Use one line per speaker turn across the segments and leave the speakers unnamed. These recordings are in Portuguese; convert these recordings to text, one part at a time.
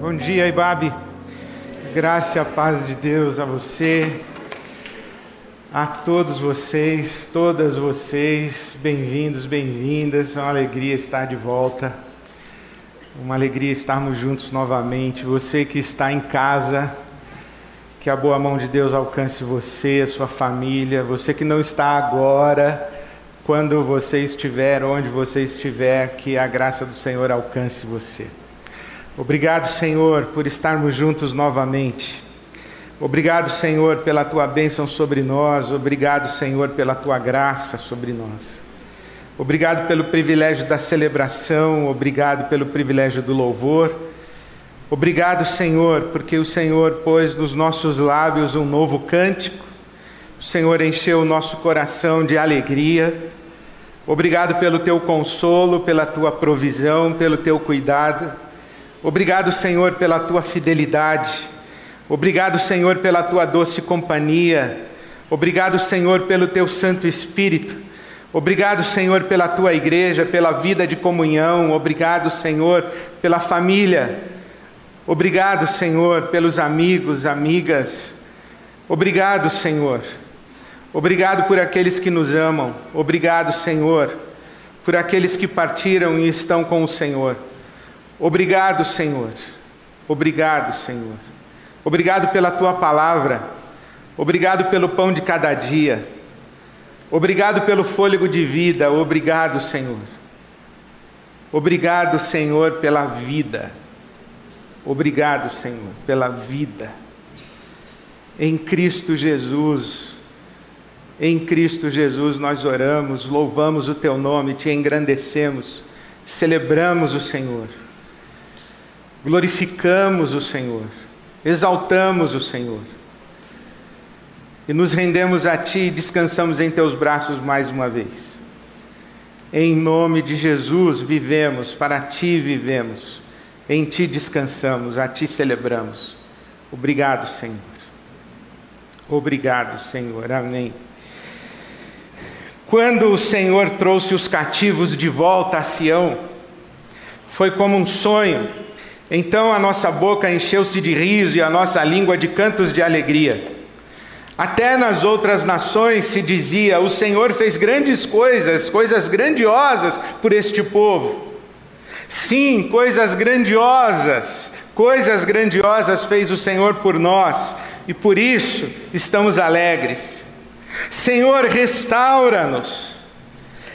Bom dia, Ibabe. Graça e a paz de Deus a você, a todos vocês, todas vocês, bem-vindos, bem-vindas. É uma alegria estar de volta, uma alegria estarmos juntos novamente. Você que está em casa, que a boa mão de Deus alcance você, a sua família. Você que não está agora, quando você estiver, onde você estiver, que a graça do Senhor alcance você. Obrigado, Senhor, por estarmos juntos novamente. Obrigado, Senhor, pela tua bênção sobre nós. Obrigado, Senhor, pela tua graça sobre nós. Obrigado pelo privilégio da celebração. Obrigado pelo privilégio do louvor. Obrigado, Senhor, porque o Senhor pôs nos nossos lábios um novo cântico. O Senhor encheu o nosso coração de alegria. Obrigado pelo teu consolo, pela tua provisão, pelo teu cuidado. Obrigado, Senhor, pela tua fidelidade. Obrigado, Senhor, pela tua doce companhia. Obrigado, Senhor, pelo teu Santo Espírito. Obrigado, Senhor, pela tua igreja, pela vida de comunhão. Obrigado, Senhor, pela família. Obrigado, Senhor, pelos amigos, amigas. Obrigado, Senhor. Obrigado por aqueles que nos amam. Obrigado, Senhor, por aqueles que partiram e estão com o Senhor. Obrigado, Senhor. Obrigado, Senhor. Obrigado pela tua palavra. Obrigado pelo pão de cada dia. Obrigado pelo fôlego de vida. Obrigado, Senhor. Obrigado, Senhor, pela vida. Obrigado, Senhor, pela vida. Em Cristo Jesus. Em Cristo Jesus nós oramos, louvamos o teu nome, te engrandecemos, celebramos o Senhor glorificamos o Senhor, exaltamos o Senhor. E nos rendemos a Ti e descansamos em Teus braços mais uma vez. Em nome de Jesus vivemos, para Ti vivemos, em Ti descansamos, a Ti celebramos. Obrigado, Senhor. Obrigado, Senhor. Amém. Quando o Senhor trouxe os cativos de volta a Sião, foi como um sonho então a nossa boca encheu-se de riso e a nossa língua de cantos de alegria. Até nas outras nações se dizia: O Senhor fez grandes coisas, coisas grandiosas por este povo. Sim, coisas grandiosas, coisas grandiosas fez o Senhor por nós e por isso estamos alegres. Senhor, restaura-nos,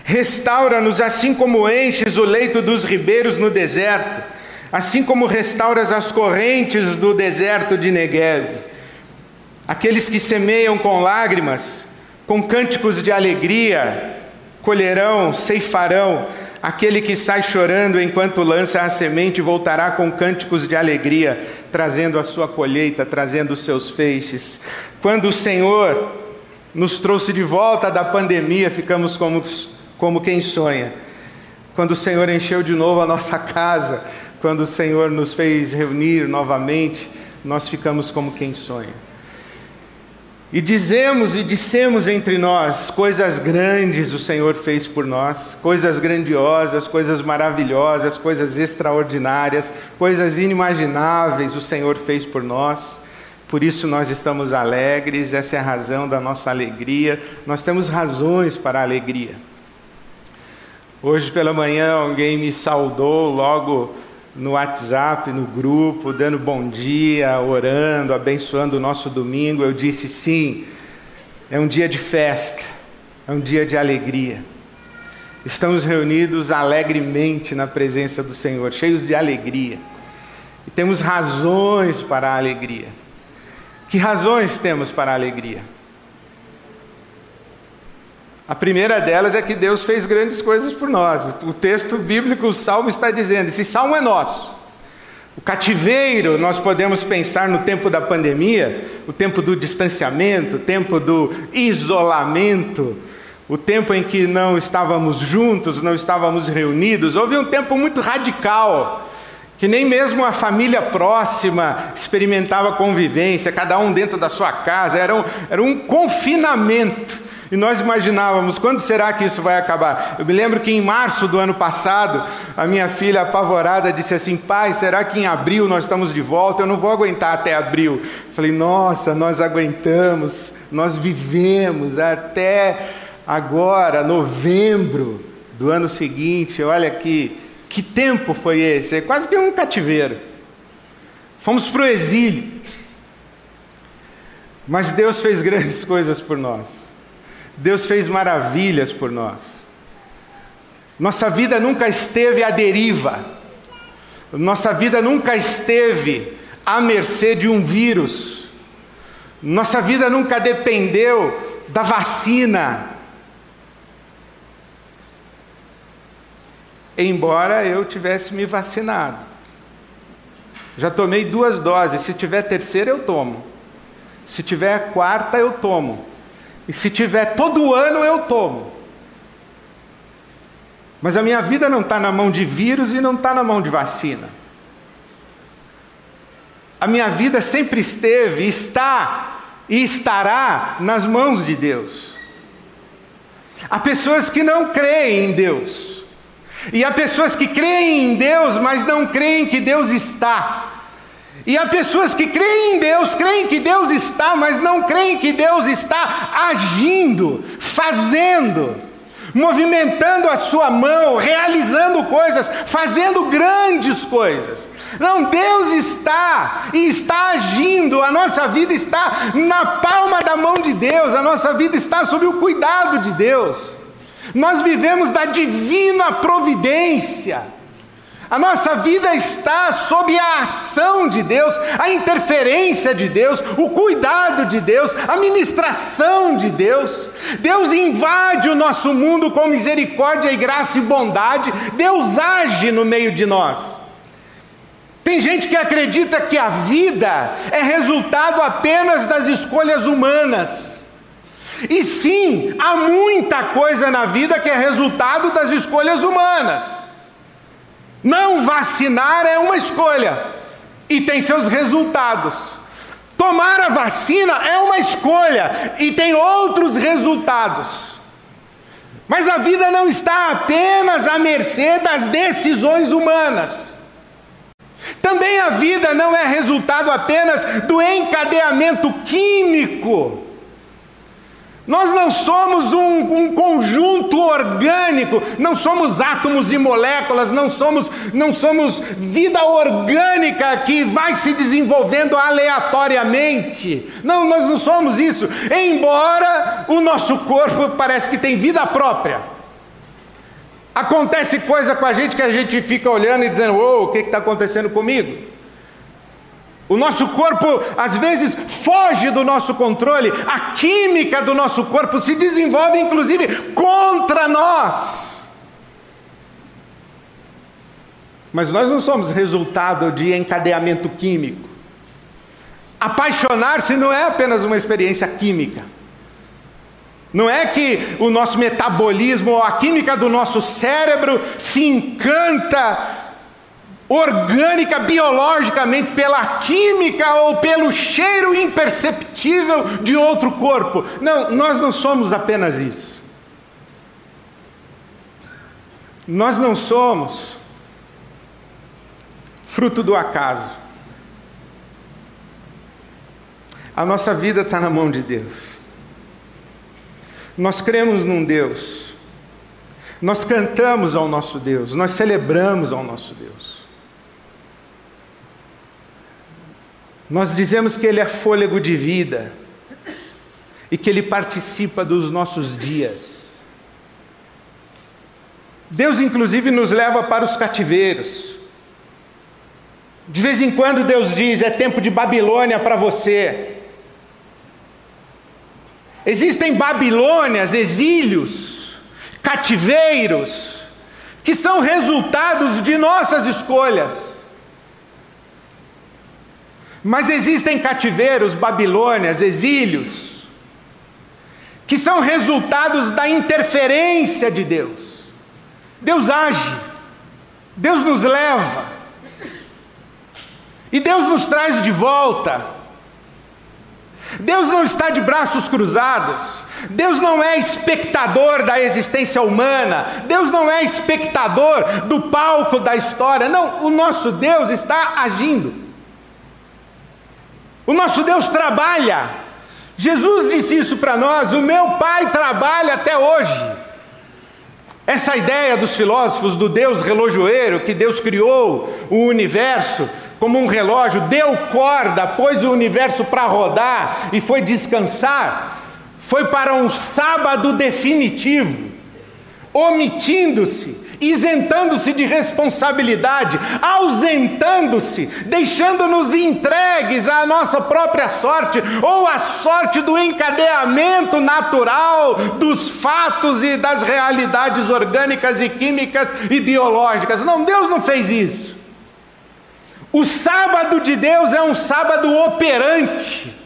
restaura-nos assim como enches o leito dos ribeiros no deserto assim como restauras as correntes do deserto de Negev. Aqueles que semeiam com lágrimas, com cânticos de alegria, colherão, ceifarão. Aquele que sai chorando enquanto lança a semente voltará com cânticos de alegria, trazendo a sua colheita, trazendo os seus feixes. Quando o Senhor nos trouxe de volta da pandemia, ficamos como, como quem sonha. Quando o Senhor encheu de novo a nossa casa, quando o Senhor nos fez reunir novamente, nós ficamos como quem sonha. E dizemos e dissemos entre nós: coisas grandes o Senhor fez por nós, coisas grandiosas, coisas maravilhosas, coisas extraordinárias, coisas inimagináveis o Senhor fez por nós. Por isso nós estamos alegres, essa é a razão da nossa alegria. Nós temos razões para a alegria. Hoje pela manhã alguém me saudou logo no WhatsApp, no grupo, dando bom dia, orando, abençoando o nosso domingo, eu disse sim, é um dia de festa, é um dia de alegria. Estamos reunidos alegremente na presença do Senhor, cheios de alegria. E temos razões para a alegria. Que razões temos para a alegria? A primeira delas é que Deus fez grandes coisas por nós. O texto bíblico, o salmo está dizendo: esse salmo é nosso. O cativeiro, nós podemos pensar no tempo da pandemia, o tempo do distanciamento, o tempo do isolamento, o tempo em que não estávamos juntos, não estávamos reunidos. Houve um tempo muito radical, que nem mesmo a família próxima experimentava convivência, cada um dentro da sua casa, era um, era um confinamento E nós imaginávamos, quando será que isso vai acabar? Eu me lembro que em março do ano passado, a minha filha apavorada disse assim: Pai, será que em abril nós estamos de volta? Eu não vou aguentar até abril. Falei: Nossa, nós aguentamos, nós vivemos até agora, novembro do ano seguinte. Olha que, que tempo foi esse? É quase que um cativeiro. Fomos para o exílio. Mas Deus fez grandes coisas por nós. Deus fez maravilhas por nós. Nossa vida nunca esteve à deriva. Nossa vida nunca esteve à mercê de um vírus. Nossa vida nunca dependeu da vacina. Embora eu tivesse me vacinado. Já tomei duas doses, se tiver terceira eu tomo. Se tiver quarta eu tomo. E se tiver todo ano, eu tomo. Mas a minha vida não está na mão de vírus e não está na mão de vacina. A minha vida sempre esteve, está e estará nas mãos de Deus. Há pessoas que não creem em Deus. E há pessoas que creem em Deus, mas não creem que Deus está. E há pessoas que creem em Deus, creem que Deus está, mas não creem que Deus está agindo, fazendo, movimentando a sua mão, realizando coisas, fazendo grandes coisas. Não, Deus está e está agindo, a nossa vida está na palma da mão de Deus, a nossa vida está sob o cuidado de Deus. Nós vivemos da divina providência. A nossa vida está sob a ação de Deus, a interferência de Deus, o cuidado de Deus, a ministração de Deus. Deus invade o nosso mundo com misericórdia e graça e bondade. Deus age no meio de nós. Tem gente que acredita que a vida é resultado apenas das escolhas humanas. E sim, há muita coisa na vida que é resultado das escolhas humanas. Não vacinar é uma escolha e tem seus resultados. Tomar a vacina é uma escolha e tem outros resultados. Mas a vida não está apenas à mercê das decisões humanas. Também a vida não é resultado apenas do encadeamento químico nós não somos um, um, conjunto orgânico, não somos átomos e moléculas, não somos, não somos vida orgânica que vai se desenvolvendo aleatoriamente. Não, nós não somos isso. Embora o nosso corpo parece que tem vida própria. Acontece coisa com a gente que a gente fica olhando e dizendo: oh, o que está acontecendo comigo? O nosso corpo às vezes foge do nosso controle, a química do nosso corpo se desenvolve inclusive contra nós. Mas nós não somos resultado de encadeamento químico. Apaixonar-se não é apenas uma experiência química. Não é que o nosso metabolismo, a química do nosso cérebro se encanta orgânica, biologicamente, pela química ou pelo cheiro imperceptível de outro corpo. Não, nós não somos apenas isso. Nós não somos fruto do acaso. A nossa vida está na mão de Deus. Nós cremos num Deus. Nós cantamos ao nosso Deus. Nós celebramos ao nosso Deus. Nós dizemos que Ele é fôlego de vida e que Ele participa dos nossos dias. Deus, inclusive, nos leva para os cativeiros. De vez em quando Deus diz: é tempo de Babilônia para você. Existem Babilônias, exílios, cativeiros, que são resultados de nossas escolhas. Mas existem cativeiros, babilônias, exílios, que são resultados da interferência de Deus. Deus age, Deus nos leva, e Deus nos traz de volta. Deus não está de braços cruzados, Deus não é espectador da existência humana, Deus não é espectador do palco da história, não, o nosso Deus está agindo, o nosso Deus trabalha. Jesus disse isso para nós: o meu Pai trabalha até hoje. Essa ideia dos filósofos do Deus relojoeiro, que Deus criou o universo como um relógio, deu corda, pôs o universo para rodar e foi descansar, foi para um sábado definitivo, omitindo-se isentando-se de responsabilidade, ausentando-se, deixando-nos entregues à nossa própria sorte ou à sorte do encadeamento natural dos fatos e das realidades orgânicas e químicas e biológicas. Não, Deus não fez isso. O sábado de Deus é um sábado operante.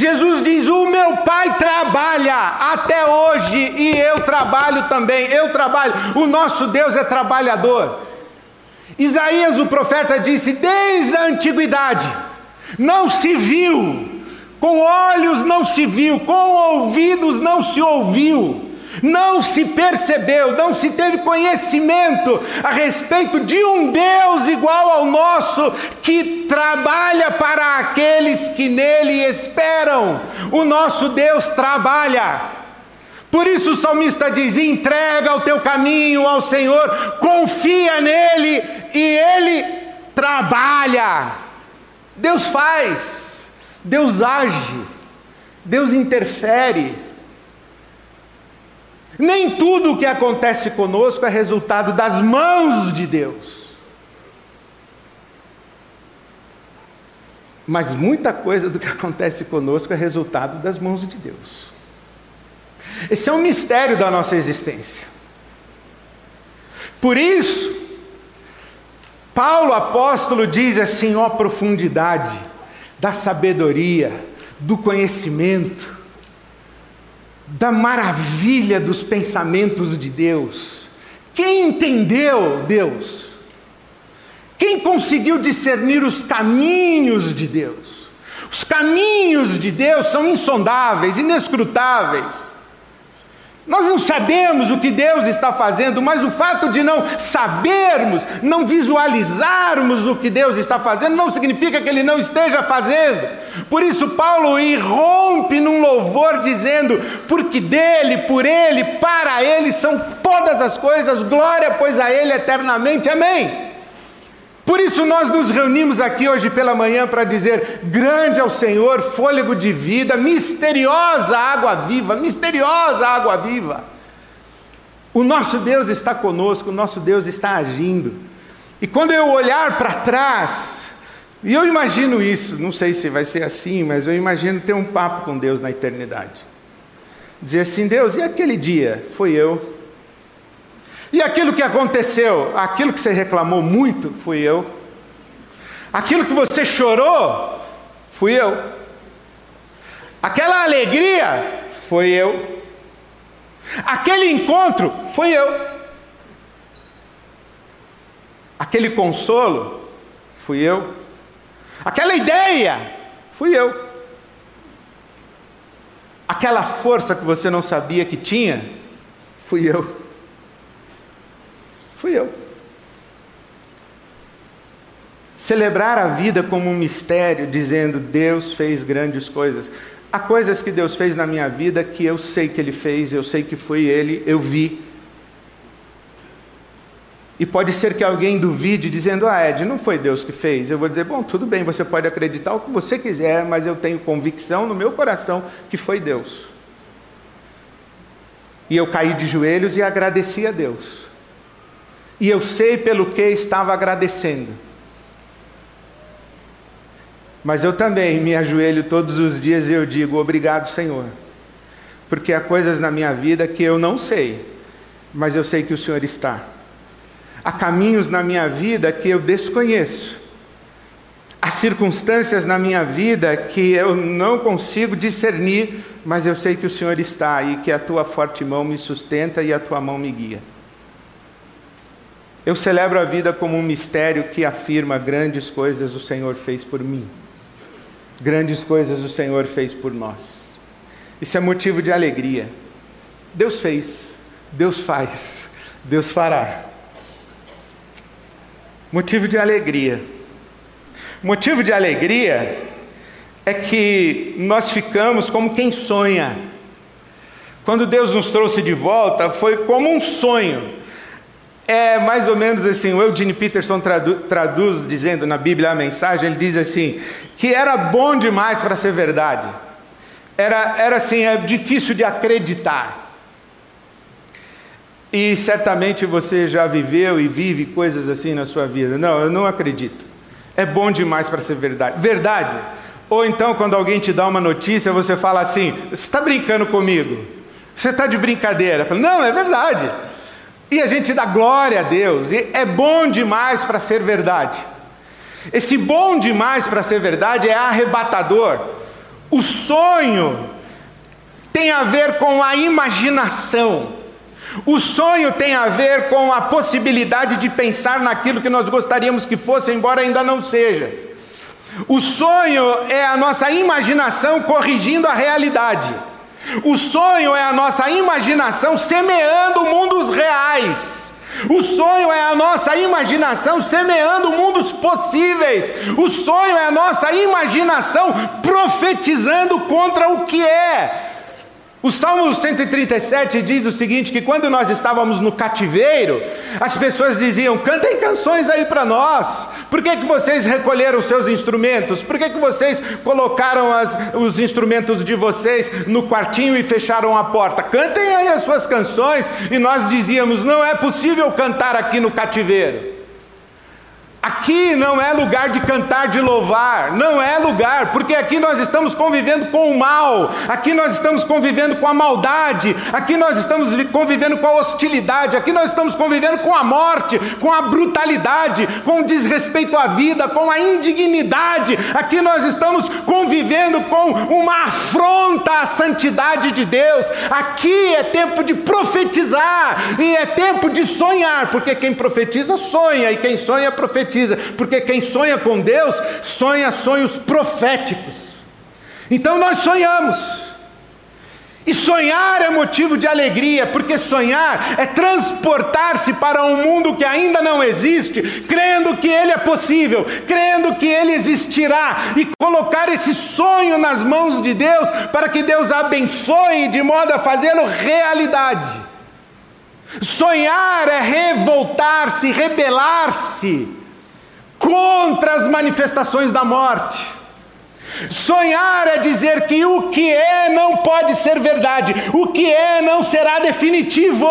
Jesus diz: O meu pai trabalha até hoje e eu trabalho também. Eu trabalho. O nosso Deus é trabalhador. Isaías, o profeta, disse: Desde a antiguidade não se viu, com olhos não se viu, com ouvidos não se ouviu não se percebeu, não se teve conhecimento a respeito de um Deus igual ao nosso, que trabalha para aqueles que nele esperam. O nosso Deus trabalha. Por isso o salmista diz: entrega o teu caminho ao Senhor, confia nele e ele trabalha. Deus faz, Deus age, Deus interfere. Nem tudo o que acontece conosco é resultado das mãos de Deus. Mas muita coisa do que acontece conosco é resultado das mãos de Deus. Esse é um mistério da nossa existência. Por isso, Paulo apóstolo diz assim: ó profundidade da sabedoria, do conhecimento, da maravilha dos pensamentos de Deus. Quem entendeu Deus? Quem conseguiu discernir os caminhos de Deus? Os caminhos de Deus são insondáveis, inescrutáveis. Nós não sabemos o que Deus está fazendo, mas o fato de não sabermos, não visualizarmos o que Deus está fazendo, não significa que Ele não esteja fazendo. Por isso, Paulo irrompe num louvor dizendo: Porque dele, por ele, para ele são todas as coisas, glória, pois a ele eternamente. Amém. Por isso nós nos reunimos aqui hoje pela manhã para dizer: grande é o Senhor, fôlego de vida, misteriosa água viva, misteriosa água viva. O nosso Deus está conosco, o nosso Deus está agindo. E quando eu olhar para trás, e eu imagino isso, não sei se vai ser assim, mas eu imagino ter um papo com Deus na eternidade. Dizer assim: Deus, e aquele dia? Foi eu. E aquilo que aconteceu, aquilo que você reclamou muito, fui eu. Aquilo que você chorou, fui eu. Aquela alegria, foi eu. Aquele encontro, fui eu. Aquele consolo, fui eu. Aquela ideia, fui eu. Aquela força que você não sabia que tinha, fui eu. Fui eu. Celebrar a vida como um mistério, dizendo Deus fez grandes coisas. Há coisas que Deus fez na minha vida que eu sei que Ele fez, eu sei que foi Ele, eu vi. E pode ser que alguém duvide, dizendo: Ah, Ed, não foi Deus que fez. Eu vou dizer: Bom, tudo bem, você pode acreditar o que você quiser, mas eu tenho convicção no meu coração que foi Deus. E eu caí de joelhos e agradeci a Deus e eu sei pelo que estava agradecendo. Mas eu também me ajoelho todos os dias e eu digo: Obrigado, Senhor, porque há coisas na minha vida que eu não sei, mas eu sei que o Senhor está. Há caminhos na minha vida que eu desconheço. Há circunstâncias na minha vida que eu não consigo discernir, mas eu sei que o Senhor está e que a tua forte mão me sustenta e a tua mão me guia. Eu celebro a vida como um mistério que afirma grandes coisas o Senhor fez por mim. Grandes coisas o Senhor fez por nós. Isso é motivo de alegria. Deus fez, Deus faz, Deus fará. Motivo de alegria. Motivo de alegria é que nós ficamos como quem sonha. Quando Deus nos trouxe de volta, foi como um sonho. É mais ou menos assim, o Eugene Peterson tradu traduz dizendo na Bíblia a mensagem, ele diz assim, que era bom demais para ser verdade. Era, era assim, é difícil de acreditar. E certamente você já viveu e vive coisas assim na sua vida. Não, eu não acredito. É bom demais para ser verdade. Verdade. Ou então, quando alguém te dá uma notícia, você fala assim: Você está brincando comigo? Você está de brincadeira? Falo, não, é verdade. E a gente dá glória a Deus. E é bom demais para ser verdade. Esse bom demais para ser verdade é arrebatador. O sonho tem a ver com a imaginação. O sonho tem a ver com a possibilidade de pensar naquilo que nós gostaríamos que fosse, embora ainda não seja. O sonho é a nossa imaginação corrigindo a realidade. O sonho é a nossa imaginação semeando mundos reais. O sonho é a nossa imaginação semeando mundos possíveis. O sonho é a nossa imaginação profetizando contra o que é. O Salmo 137 diz o seguinte: que quando nós estávamos no cativeiro, as pessoas diziam: cantem canções aí para nós. Por que, que vocês recolheram seus instrumentos? Por que, que vocês colocaram as, os instrumentos de vocês no quartinho e fecharam a porta? Cantem aí as suas canções. E nós dizíamos: não é possível cantar aqui no cativeiro. Aqui não é lugar de cantar, de louvar, não é lugar, porque aqui nós estamos convivendo com o mal, aqui nós estamos convivendo com a maldade, aqui nós estamos convivendo com a hostilidade, aqui nós estamos convivendo com a morte, com a brutalidade, com o desrespeito à vida, com a indignidade, aqui nós estamos convivendo com uma afronta à santidade de Deus, aqui é tempo de profetizar e é tempo de sonhar, porque quem profetiza sonha e quem sonha profetiza profetiza, porque quem sonha com Deus sonha sonhos proféticos. Então nós sonhamos. E sonhar é motivo de alegria, porque sonhar é transportar-se para um mundo que ainda não existe, crendo que ele é possível, crendo que ele existirá, e colocar esse sonho nas mãos de Deus, para que Deus abençoe de modo a fazê-lo realidade. Sonhar é revoltar-se, rebelar-se contra as manifestações da morte. Sonhar é dizer que o que é não pode ser verdade, o que é não será definitivo.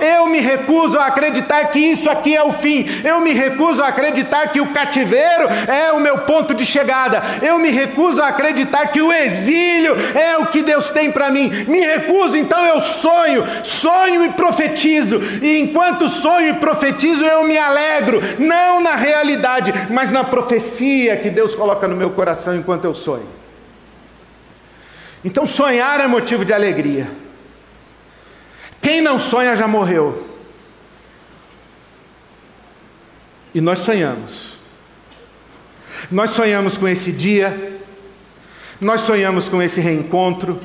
Eu me recuso a acreditar que isso aqui é o fim, eu me recuso a acreditar que o cativeiro é o meu ponto de chegada, eu me recuso a acreditar que o exílio é o que Deus tem para mim. Me recuso, então eu sonho, sonho e profetizo, e enquanto sonho e profetizo, eu me alegro, não na realidade, mas na profecia que Deus coloca no meu coração enquanto eu sonho sonho. Então, sonhar é motivo de alegria. Quem não sonha já morreu. E nós sonhamos. Nós sonhamos com esse dia, nós sonhamos com esse reencontro.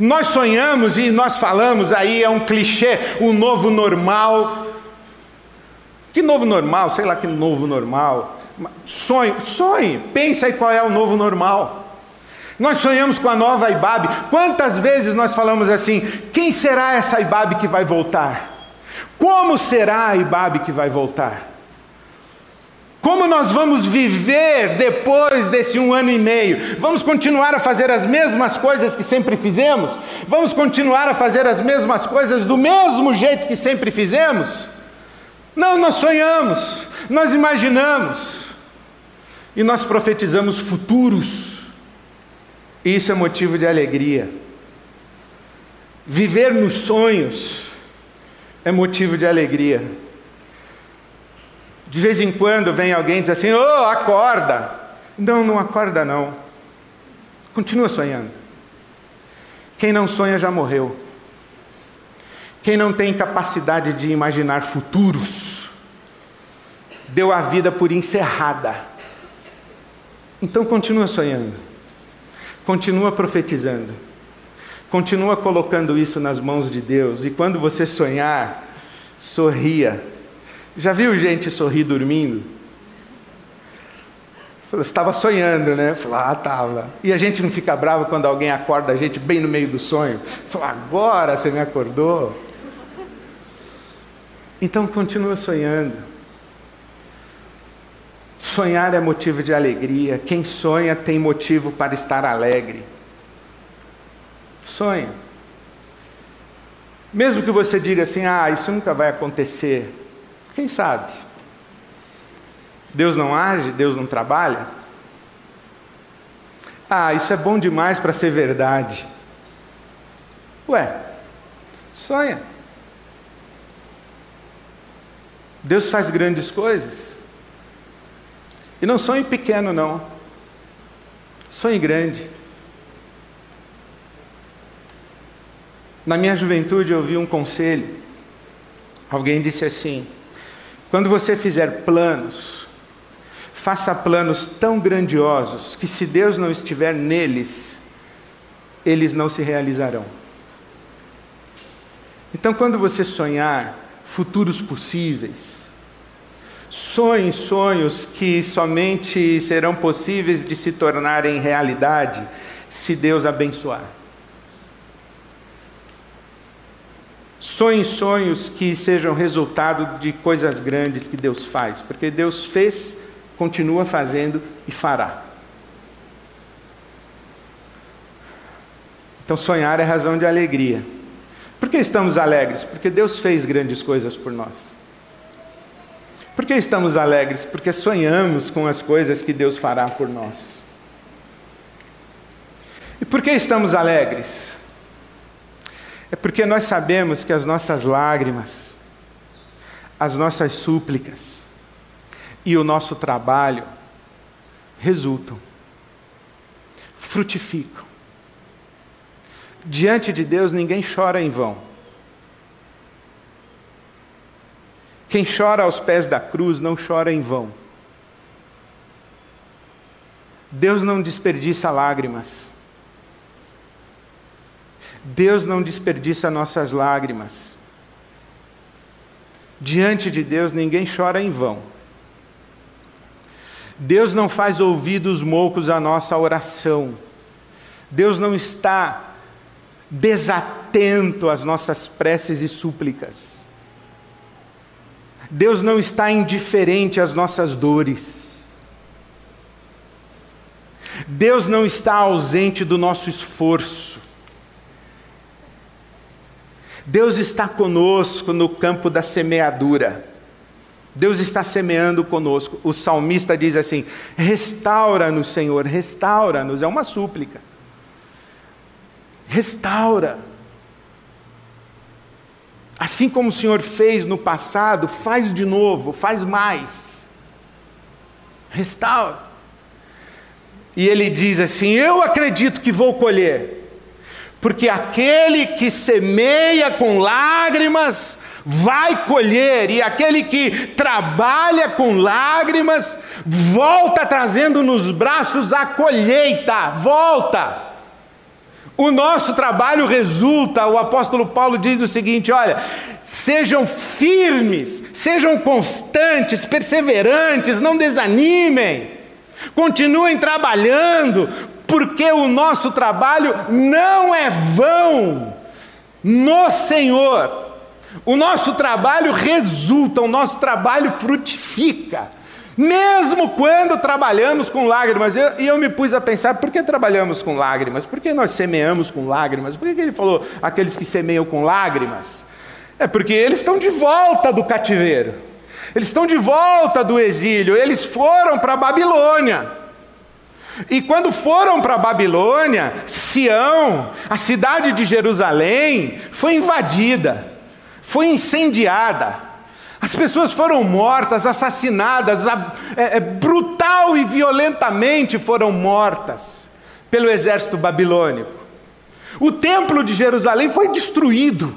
Nós sonhamos e nós falamos aí, é um clichê, o novo normal. Que novo normal? Sei lá que novo normal. Sonhe, sonhe, pensa aí qual é o novo normal. Nós sonhamos com a nova Ibabe. Quantas vezes nós falamos assim: quem será essa Ibabe que vai voltar? Como será a Ibabe que vai voltar? Como nós vamos viver depois desse um ano e meio? Vamos continuar a fazer as mesmas coisas que sempre fizemos? Vamos continuar a fazer as mesmas coisas do mesmo jeito que sempre fizemos? Não, nós sonhamos, nós imaginamos e nós profetizamos futuros. Isso é motivo de alegria. Viver nos sonhos é motivo de alegria. De vez em quando vem alguém e diz assim: "Oh, acorda". Não, não acorda não. Continua sonhando. Quem não sonha já morreu. Quem não tem capacidade de imaginar futuros, deu a vida por encerrada. Então continua sonhando, continua profetizando, Continua colocando isso nas mãos de Deus e quando você sonhar, sorria. Já viu gente sorrir dormindo? Você estava sonhando, né? Falei, ah, estava. E a gente não fica bravo quando alguém acorda a gente bem no meio do sonho. Fala, agora você me acordou. Então continua sonhando. Sonhar é motivo de alegria. Quem sonha tem motivo para estar alegre. Sonha. Mesmo que você diga assim, ah, isso nunca vai acontecer. Quem sabe? Deus não age, Deus não trabalha? Ah, isso é bom demais para ser verdade. Ué, sonha. Deus faz grandes coisas. E não sonhe pequeno, não. Sonhe grande. Na minha juventude eu ouvi um conselho. Alguém disse assim: quando você fizer planos, faça planos tão grandiosos que, se Deus não estiver neles, eles não se realizarão. Então, quando você sonhar futuros possíveis, sonhe sonhos que somente serão possíveis de se tornarem realidade se Deus abençoar. Sonhe sonhos que sejam resultado de coisas grandes que Deus faz, porque Deus fez, continua fazendo e fará. Então, sonhar é razão de alegria. Por que estamos alegres? Porque Deus fez grandes coisas por nós. Por que estamos alegres? Porque sonhamos com as coisas que Deus fará por nós. E por que estamos alegres? É porque nós sabemos que as nossas lágrimas, as nossas súplicas e o nosso trabalho resultam, frutificam. Diante de Deus ninguém chora em vão. Quem chora aos pés da cruz não chora em vão. Deus não desperdiça lágrimas. Deus não desperdiça nossas lágrimas. Diante de Deus ninguém chora em vão. Deus não faz ouvidos moucos à nossa oração. Deus não está desatento às nossas preces e súplicas. Deus não está indiferente às nossas dores. Deus não está ausente do nosso esforço. Deus está conosco no campo da semeadura. Deus está semeando conosco. O salmista diz assim: restaura-nos, Senhor, restaura-nos. É uma súplica. Restaura. Assim como o Senhor fez no passado, faz de novo, faz mais. Restaura. E ele diz assim: Eu acredito que vou colher porque aquele que semeia com lágrimas vai colher, e aquele que trabalha com lágrimas volta trazendo nos braços a colheita, volta. O nosso trabalho resulta, o apóstolo Paulo diz o seguinte: olha, sejam firmes, sejam constantes, perseverantes, não desanimem, continuem trabalhando, porque o nosso trabalho não é vão no Senhor. O nosso trabalho resulta, o nosso trabalho frutifica. Mesmo quando trabalhamos com lágrimas, e eu, eu, me pus a pensar, por que trabalhamos com lágrimas? Por que nós semeamos com lágrimas? Por que ele falou aqueles que semeiam com lágrimas? É porque eles estão de volta do cativeiro, eles estão de volta do exílio, eles foram para Babilônia. E quando foram para Babilônia, Sião, a cidade de Jerusalém, foi invadida, foi incendiada. As pessoas foram mortas, assassinadas, é, é, brutal e violentamente foram mortas pelo exército babilônico. O templo de Jerusalém foi destruído.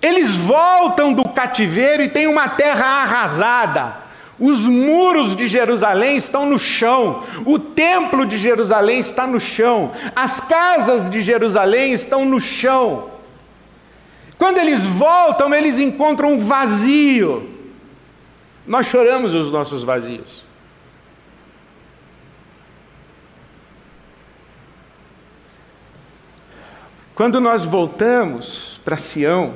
Eles voltam do cativeiro e têm uma terra arrasada Os muros de Jerusalém estão no chão, o templo de Jerusalém está no chão, as casas de Jerusalém estão no chão. Quando eles voltam, eles encontram um vazio. Nós choramos os nossos vazios. Quando nós voltamos para Sião,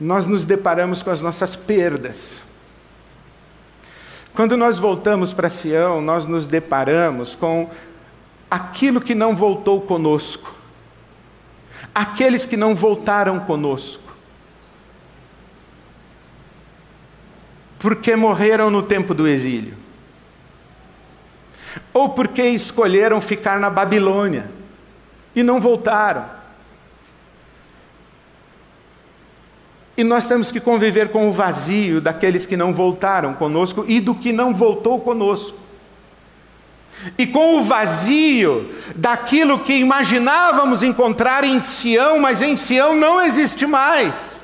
nós nos deparamos com as nossas perdas. Quando nós voltamos para Sião, nós nos deparamos com aquilo que não voltou conosco, aqueles que não voltaram conosco, porque morreram no tempo do exílio, ou porque escolheram ficar na Babilônia e não voltaram. E nós temos que conviver com o vazio daqueles que não voltaram conosco e do que não voltou conosco. E com o vazio daquilo que imaginávamos encontrar em Sião, mas em Sião não existe mais.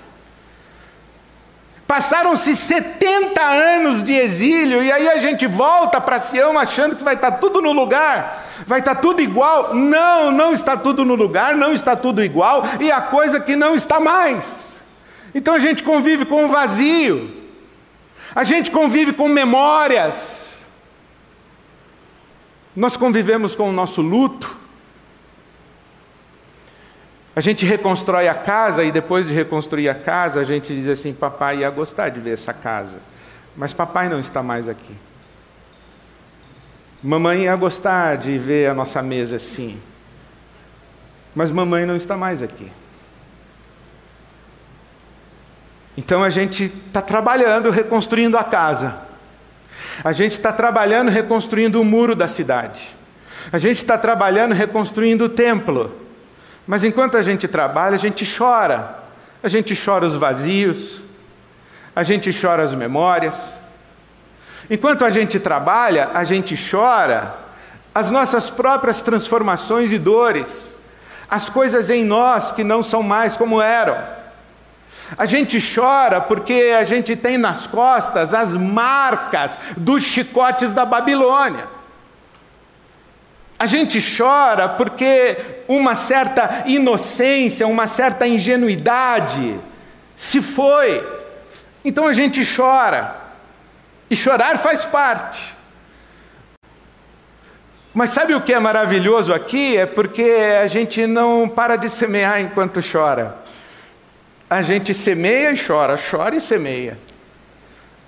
Passaram-se 70 anos de exílio e aí a gente volta para Sião achando que vai estar tudo no lugar, vai estar tudo igual. Não, não está tudo no lugar, não está tudo igual e a coisa que não está mais. Então a gente convive com o vazio, a gente convive com memórias, nós convivemos com o nosso luto, a gente reconstrói a casa e depois de reconstruir a casa, a gente diz assim: papai ia gostar de ver essa casa, mas papai não está mais aqui. Mamãe ia gostar de ver a nossa mesa assim, mas mamãe não está mais aqui. Então a gente está trabalhando reconstruindo a casa. A gente está trabalhando reconstruindo o muro da cidade. A gente está trabalhando reconstruindo o templo. Mas enquanto a gente trabalha, a gente chora. A gente chora os vazios. A gente chora as memórias. Enquanto a gente trabalha, a gente chora as nossas próprias transformações e dores. As coisas em nós que não são mais como eram. A gente chora porque a gente tem nas costas as marcas dos chicotes da Babilônia. A gente chora porque uma certa inocência, uma certa ingenuidade se foi. Então a gente chora. E chorar faz parte. Mas sabe o que é maravilhoso aqui? É porque a gente não para de semear enquanto chora. A gente semeia e chora, chora e semeia.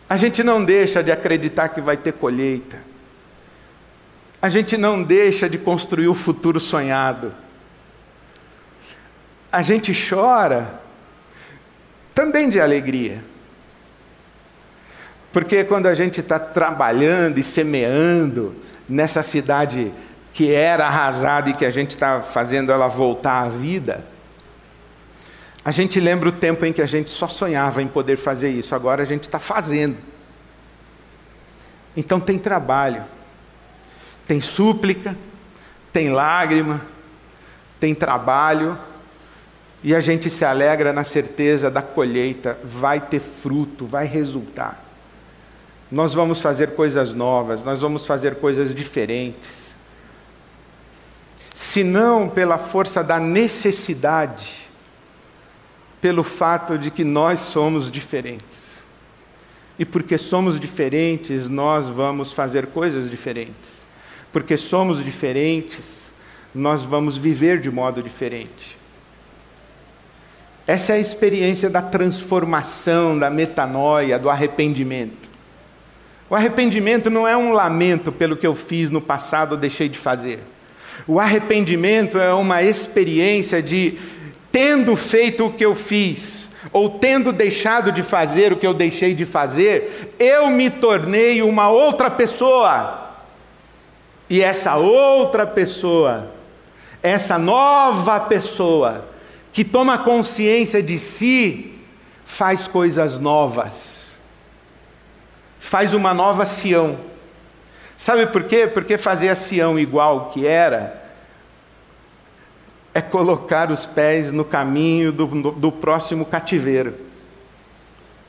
A gente não deixa de acreditar que vai ter colheita. A gente não deixa de construir o futuro sonhado. A gente chora também de alegria. Porque quando a gente está trabalhando e semeando nessa cidade que era arrasada e que a gente está fazendo ela voltar à vida, a gente lembra o tempo em que a gente só sonhava em poder fazer isso, agora a gente está fazendo. Então tem trabalho, tem súplica, tem lágrima, tem trabalho, e a gente se alegra na certeza da colheita, vai ter fruto, vai resultar. Nós vamos fazer coisas novas, nós vamos fazer coisas diferentes. Se não pela força da necessidade, pelo fato de que nós somos diferentes. E porque somos diferentes, nós vamos fazer coisas diferentes. Porque somos diferentes, nós vamos viver de modo diferente. Essa é a experiência da transformação, da metanoia, do arrependimento. O arrependimento não é um lamento pelo que eu fiz no passado ou deixei de fazer. O arrependimento é uma experiência de tendo feito o que eu fiz, ou tendo deixado de fazer o que eu deixei de fazer, eu me tornei uma outra pessoa. E essa outra pessoa, essa nova pessoa, que toma consciência de si, faz coisas novas, faz uma nova Sião. Sabe por quê? Porque fazer a Sião igual que era é colocar os pés no caminho do, do, próximo cativeiro.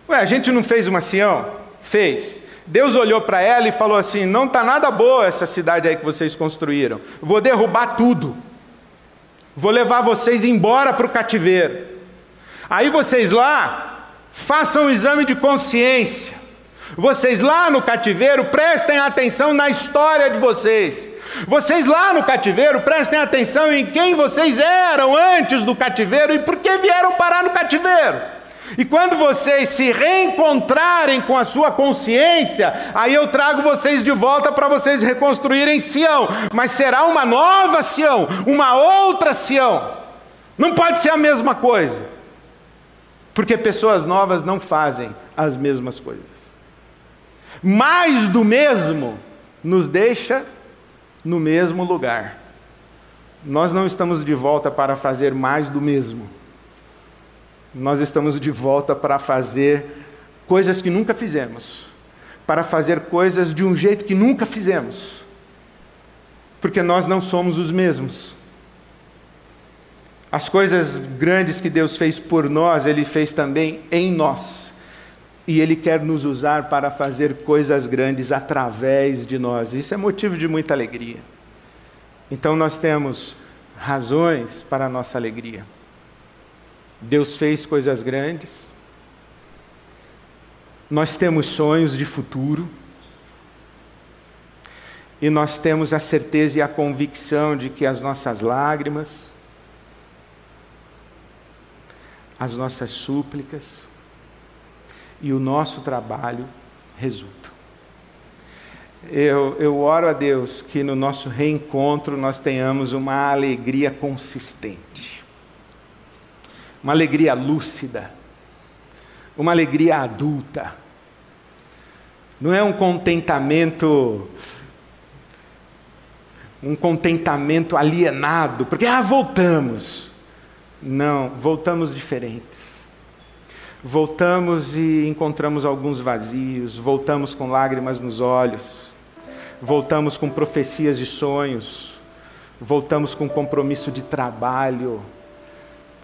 Ué, a gente não fez uma Sião? Fez. Deus olhou para ela e falou assim: Não está nada boa essa cidade aí que vocês construíram. Vou derrubar tudo. Vou levar vocês embora para o cativeiro. Aí vocês lá, façam um exame de consciência. Vocês lá no cativeiro, prestem atenção na história de vocês. Vocês lá no cativeiro, prestem atenção em quem vocês eram antes do cativeiro e por que vieram parar no cativeiro. E quando vocês se reencontrarem com a sua consciência, aí eu trago vocês de volta para vocês reconstruírem Sião, mas será uma nova Sião, uma outra Sião. Não pode ser a mesma coisa, porque pessoas novas não fazem as mesmas coisas. Mais do mesmo nos deixa no mesmo lugar. Nós não estamos de volta para fazer mais do mesmo. Nós estamos de volta para fazer coisas que nunca fizemos, para fazer coisas de um jeito que nunca fizemos, porque nós não somos os mesmos. As coisas grandes que Deus fez por nós, Ele fez também em nós. E Ele quer nos usar para fazer coisas grandes através de nós. Isso é motivo de muita alegria. Então nós temos razões para a nossa alegria. Deus fez coisas grandes. Nós temos sonhos de futuro. E nós temos a certeza e a convicção de que as nossas lágrimas, as nossas súplicas e o nosso trabalho resultam. Eu, eu oro a Deus que no nosso reencontro nós tenhamos uma alegria consistente uma alegria lúcida, uma alegria adulta. Não é um contentamento um contentamento alienado, porque ah, voltamos. Não, voltamos diferentes. Voltamos e encontramos alguns vazios, voltamos com lágrimas nos olhos, voltamos com profecias e sonhos, voltamos com compromisso de trabalho,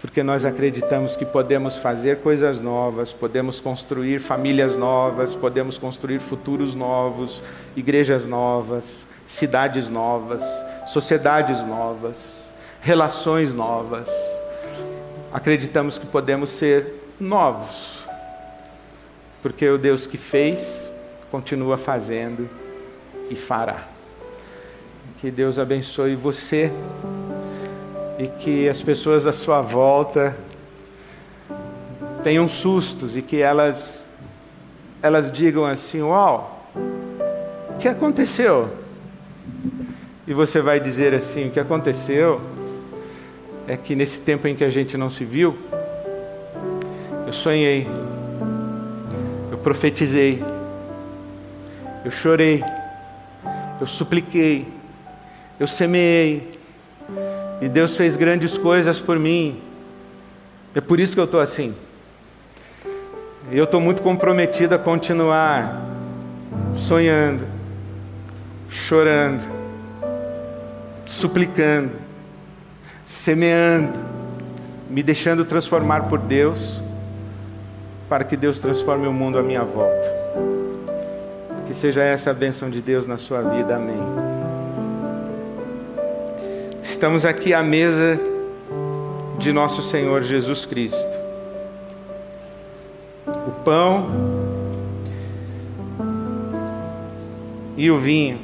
porque nós acreditamos que podemos fazer coisas novas, podemos construir famílias novas, podemos construir futuros novos, igrejas novas, cidades novas, sociedades novas, relações novas. Acreditamos que podemos ser novos, porque o Deus que fez, continua fazendo e fará. Que Deus abençoe você e que as pessoas à sua volta tenham sustos e que elas elas digam assim: "Uau! O que aconteceu?" E você vai dizer assim: "O que aconteceu é que nesse tempo em que a gente não se viu, eu sonhei, eu profetizei, eu chorei, eu supliquei, eu semeei, e Deus fez grandes coisas por mim. É por isso que eu estou assim. Eu estou muito comprometido a continuar sonhando, chorando, suplicando, semeando, me deixando transformar por Deus, para que Deus transforme o mundo à minha volta. Que seja essa a bênção de Deus na sua vida. Amém. Estamos aqui à mesa de nosso Senhor Jesus Cristo. O pão e o vinho.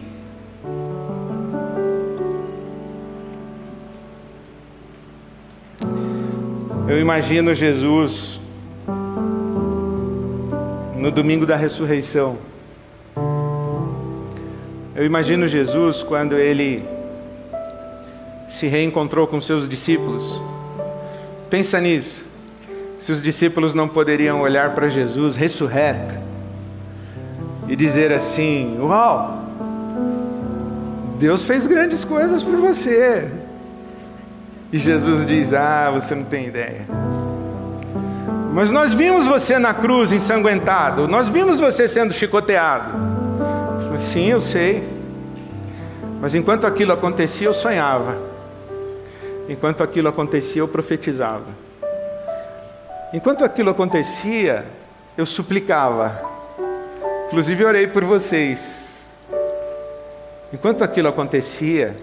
Eu imagino Jesus no domingo da ressurreição. Eu imagino Jesus quando ele se reencontrou com seus discípulos. Pensa nisso. Se os discípulos não poderiam olhar para Jesus ressurreto e dizer assim: Uau, Deus fez grandes coisas por você. E Jesus diz: Ah, você não tem ideia. Mas nós vimos você na cruz ensanguentado, nós vimos você sendo chicoteado. Sim, eu sei. Mas enquanto aquilo acontecia, eu sonhava. Enquanto aquilo acontecia, eu profetizava. Enquanto aquilo acontecia, eu suplicava. Inclusive, orei por vocês. Enquanto aquilo acontecia,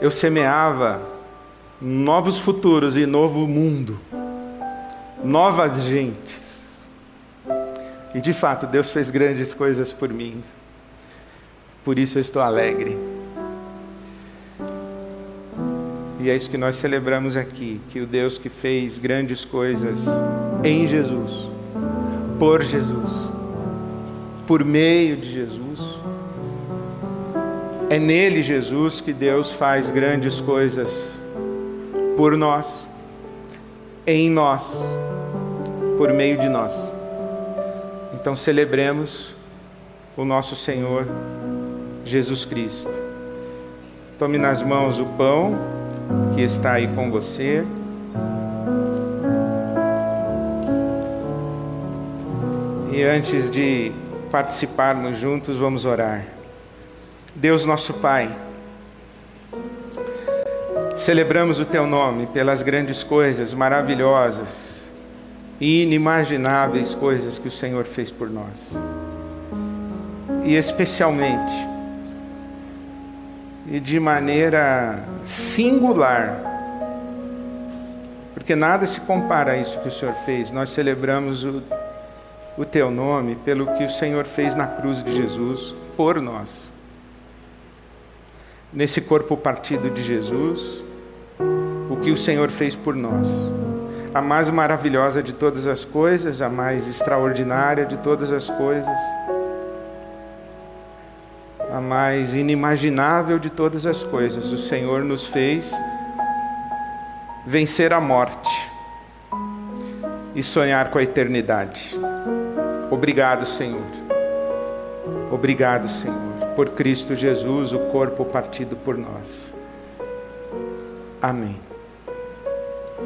eu semeava novos futuros e novo mundo, novas gentes. E de fato, Deus fez grandes coisas por mim. Por isso eu estou alegre. E é isso que nós celebramos aqui: que o Deus que fez grandes coisas em Jesus, por Jesus, por meio de Jesus, é nele, Jesus, que Deus faz grandes coisas por nós, em nós, por meio de nós. Então celebremos o nosso Senhor Jesus Cristo. Tome nas mãos o pão que está aí com você. E antes de participarmos juntos, vamos orar. Deus nosso Pai, celebramos o Teu nome pelas grandes coisas maravilhosas e inimagináveis coisas que o Senhor fez por nós. E especialmente, e de maneira singular, porque nada se compara a isso que o Senhor fez. Nós celebramos o, o Teu nome pelo que o Senhor fez na cruz de Jesus por nós. Nesse corpo partido de Jesus, o que o Senhor fez por nós. A mais maravilhosa de todas as coisas, a mais extraordinária de todas as coisas a mais inimaginável de todas as coisas. O Senhor nos fez vencer a morte e sonhar com a eternidade. Obrigado, Senhor. Obrigado, Senhor, por Cristo Jesus, o corpo partido por nós. Amém.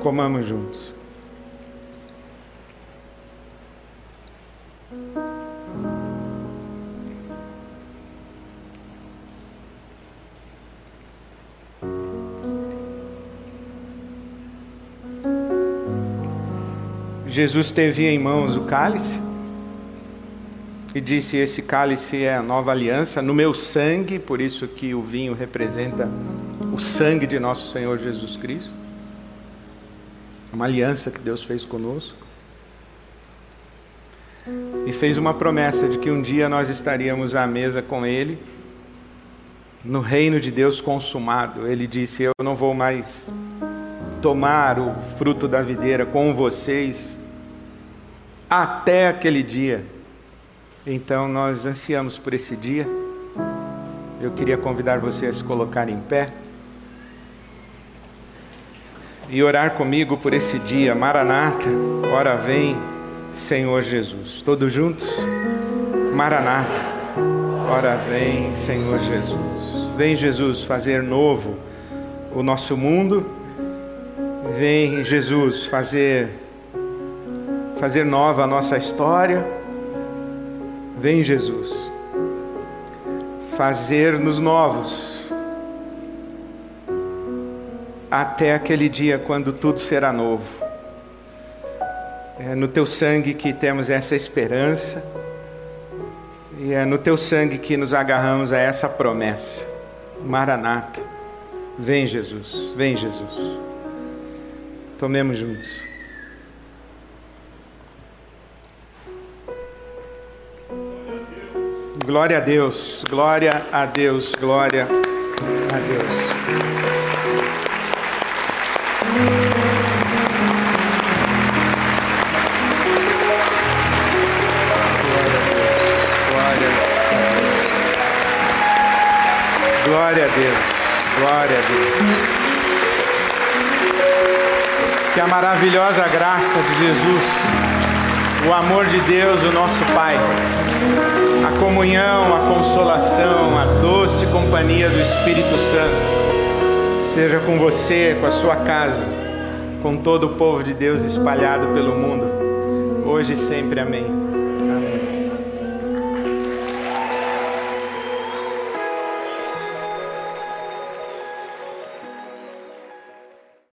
Comamos juntos. Jesus teve em mãos o cálice e disse: Esse cálice é a nova aliança no meu sangue, por isso que o vinho representa o sangue de nosso Senhor Jesus Cristo. Uma aliança que Deus fez conosco. E fez uma promessa de que um dia nós estaríamos à mesa com Ele, no reino de Deus consumado. Ele disse: Eu não vou mais tomar o fruto da videira com vocês até aquele dia. Então nós ansiamos por esse dia. Eu queria convidar você a se colocar em pé e orar comigo por esse dia. Maranata, ora vem, Senhor Jesus. Todos juntos? Maranata, ora vem, Senhor Jesus. Vem, Jesus, fazer novo o nosso mundo. Vem, Jesus, fazer fazer nova a nossa história. Vem, Jesus, fazer-nos novos até aquele dia quando tudo será novo. É no teu sangue que temos essa esperança, e é no teu sangue que nos agarramos a essa promessa. Maranata, vem Jesus, vem Jesus. Tomemos juntos. Glória a Deus, glória a Deus, glória a Deus. Deus, glória a Deus. Que a maravilhosa graça de Jesus, o amor de Deus, o nosso Pai a comunhão, a consolação, a doce companhia do Espírito Santo seja com você, com a sua casa, com todo o povo de Deus espalhado pelo mundo, hoje e sempre. Amém.